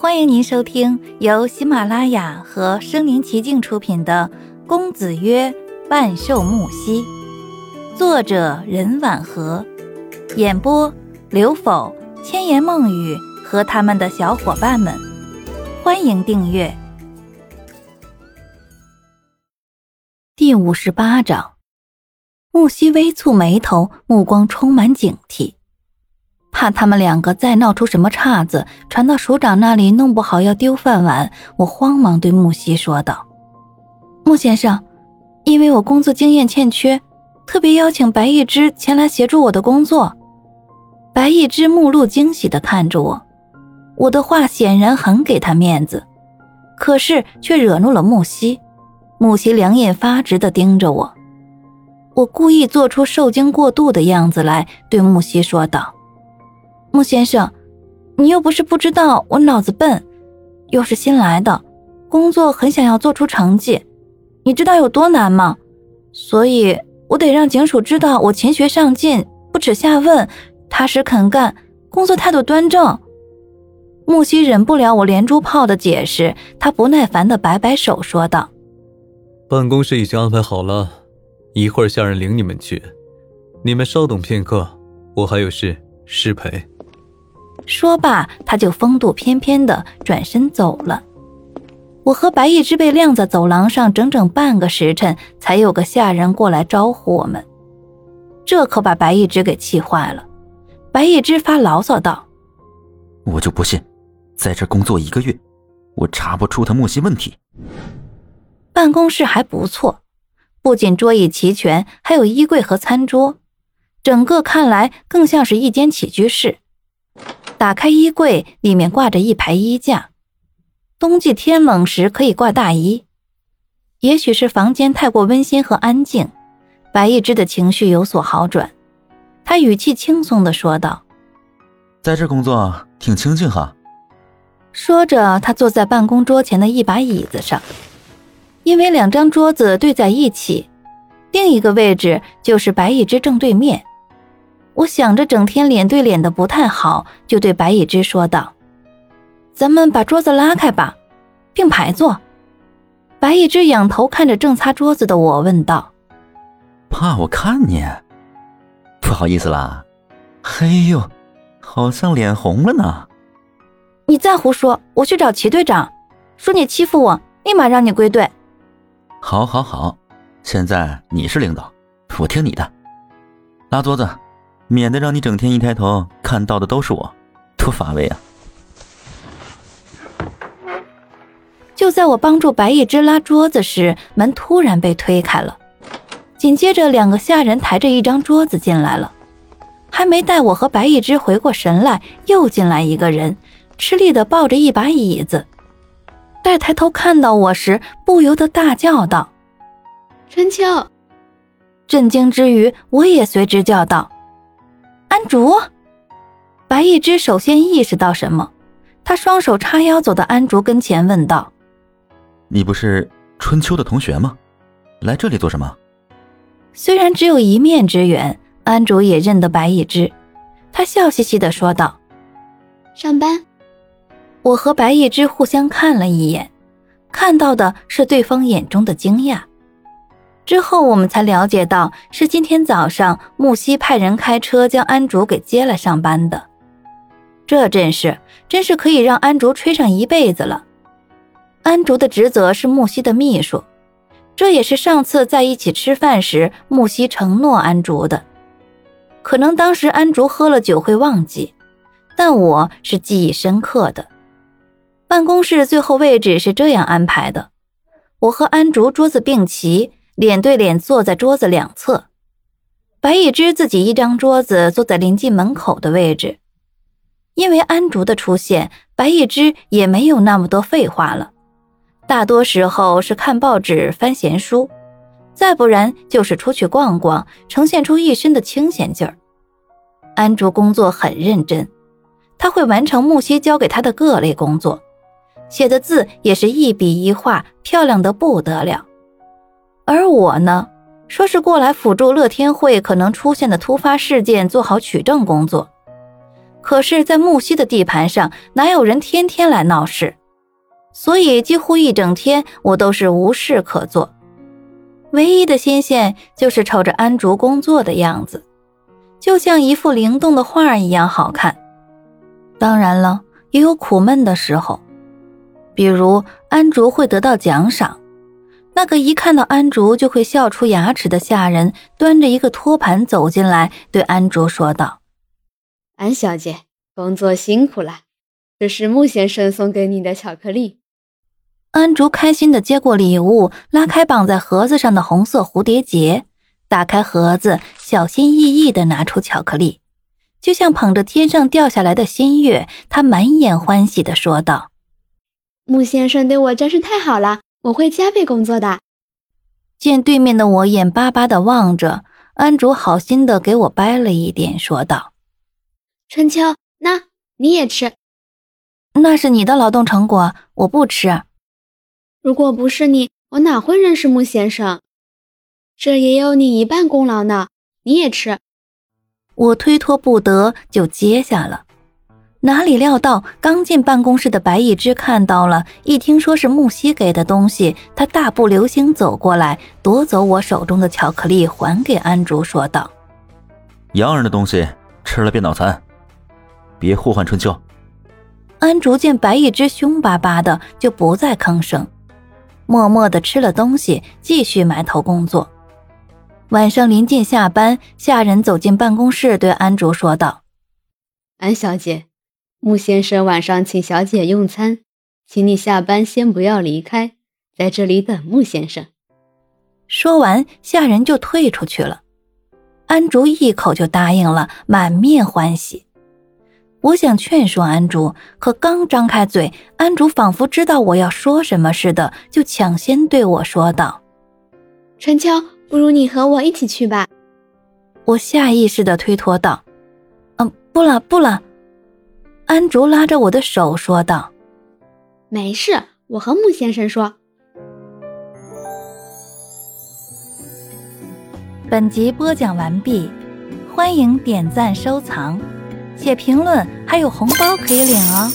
欢迎您收听由喜马拉雅和声临其境出品的《公子曰万寿木兮》，作者任婉和，演播刘否、千言梦语和他们的小伙伴们。欢迎订阅。第五十八章，木兮微蹙眉头，目光充满警惕。怕他们两个再闹出什么岔子，传到署长那里，弄不好要丢饭碗。我慌忙对木西说道：“穆先生，因为我工作经验欠缺，特别邀请白一之前来协助我的工作。”白一之目露惊喜地看着我，我的话显然很给他面子，可是却惹怒了木西。木西两眼发直地盯着我，我故意做出受惊过度的样子来，对木西说道。穆先生，你又不是不知道我脑子笨，又是新来的，工作很想要做出成绩，你知道有多难吗？所以我得让警署知道我勤学上进，不耻下问，踏实肯干，工作态度端正。木西忍不了我连珠炮的解释，他不耐烦的摆摆手说道：“办公室已经安排好了，一会儿下人领你们去，你们稍等片刻，我还有事，失陪。”说罢，他就风度翩翩的转身走了。我和白一之被晾在走廊上整整半个时辰，才有个下人过来招呼我们。这可把白一之给气坏了。白一之发牢骚道：“我就不信，在这工作一个月，我查不出他木西问题。”办公室还不错，不仅桌椅齐全，还有衣柜和餐桌，整个看来更像是一间起居室。打开衣柜，里面挂着一排衣架，冬季天冷时可以挂大衣。也许是房间太过温馨和安静，白一之的情绪有所好转。他语气轻松的说道：“在这工作挺清静哈。”说着，他坐在办公桌前的一把椅子上，因为两张桌子对在一起，另一个位置就是白一之正对面。我想着整天脸对脸的不太好，就对白一之说道：“咱们把桌子拉开吧，并排坐。”白一之仰头看着正擦桌子的我，问道：“怕我看你？不好意思啦。”“嘿呦，好像脸红了呢。”“你再胡说，我去找齐队长，说你欺负我，立马让你归队。”“好，好，好，现在你是领导，我听你的。拉桌子。”免得让你整天一抬头看到的都是我，多乏味啊！就在我帮助白一之拉桌子时，门突然被推开了，紧接着两个下人抬着一张桌子进来了。还没待我和白一之回过神来，又进来一个人，吃力的抱着一把椅子。待抬头看到我时，不由得大叫道：“陈秋！”震惊之余，我也随之叫道。安竹，白一之首先意识到什么，他双手叉腰走到安竹跟前，问道：“你不是春秋的同学吗？来这里做什么？”虽然只有一面之缘，安竹也认得白一之，他笑嘻嘻的说道：“上班。”我和白一之互相看了一眼，看到的是对方眼中的惊讶。之后我们才了解到，是今天早上木西派人开车将安竹给接来上班的。这阵势真是可以让安竹吹上一辈子了。安竹的职责是木西的秘书，这也是上次在一起吃饭时木西承诺安竹的。可能当时安竹喝了酒会忘记，但我是记忆深刻的。办公室最后位置是这样安排的：我和安竹桌子并齐。脸对脸坐在桌子两侧，白一之自己一张桌子坐在临近门口的位置。因为安竹的出现，白一之也没有那么多废话了，大多时候是看报纸、翻闲书，再不然就是出去逛逛，呈现出一身的清闲劲儿。安竹工作很认真，他会完成木西交给他的各类工作，写的字也是一笔一画漂亮的不得了。而我呢，说是过来辅助乐天会可能出现的突发事件，做好取证工作。可是，在木西的地盘上，哪有人天天来闹事？所以，几乎一整天我都是无事可做。唯一的新鲜就是瞅着安竹工作的样子，就像一幅灵动的画一样好看。当然了，也有苦闷的时候，比如安竹会得到奖赏。那个一看到安竹就会笑出牙齿的下人，端着一个托盘走进来，对安竹说道：“安小姐，工作辛苦了，这是穆先生送给你的巧克力。”安竹开心的接过礼物，拉开绑在盒子上的红色蝴蝶结，打开盒子，小心翼翼的拿出巧克力，就像捧着天上掉下来的新月。他满眼欢喜的说道：“穆先生对我真是太好了。”我会加倍工作的。见对面的我眼巴巴的望着，安竹好心的给我掰了一点，说道：“春秋，那你也吃。那是你的劳动成果，我不吃。如果不是你，我哪会认识穆先生？这也有你一半功劳呢。你也吃。”我推脱不得，就接下了。哪里料到，刚进办公室的白一之看到了，一听说是木西给的东西，他大步流星走过来，夺走我手中的巧克力，还给安竹，说道：“洋人的东西吃了变脑残，别呼唤春秋。”安竹见白一之凶巴巴的，就不再吭声，默默的吃了东西，继续埋头工作。晚上临近下班，下人走进办公室，对安竹说道：“安小姐。”穆先生晚上请小姐用餐，请你下班先不要离开，在这里等穆先生。说完，下人就退出去了。安竹一口就答应了，满面欢喜。我想劝说安竹，可刚张开嘴，安竹仿佛知道我要说什么似的，就抢先对我说道：“陈秋，不如你和我一起去吧。”我下意识的推脱道：“嗯，不了，不了。”安竹拉着我的手说道：“没事，我和穆先生说。”本集播讲完毕，欢迎点赞、收藏、且评论，还有红包可以领哦！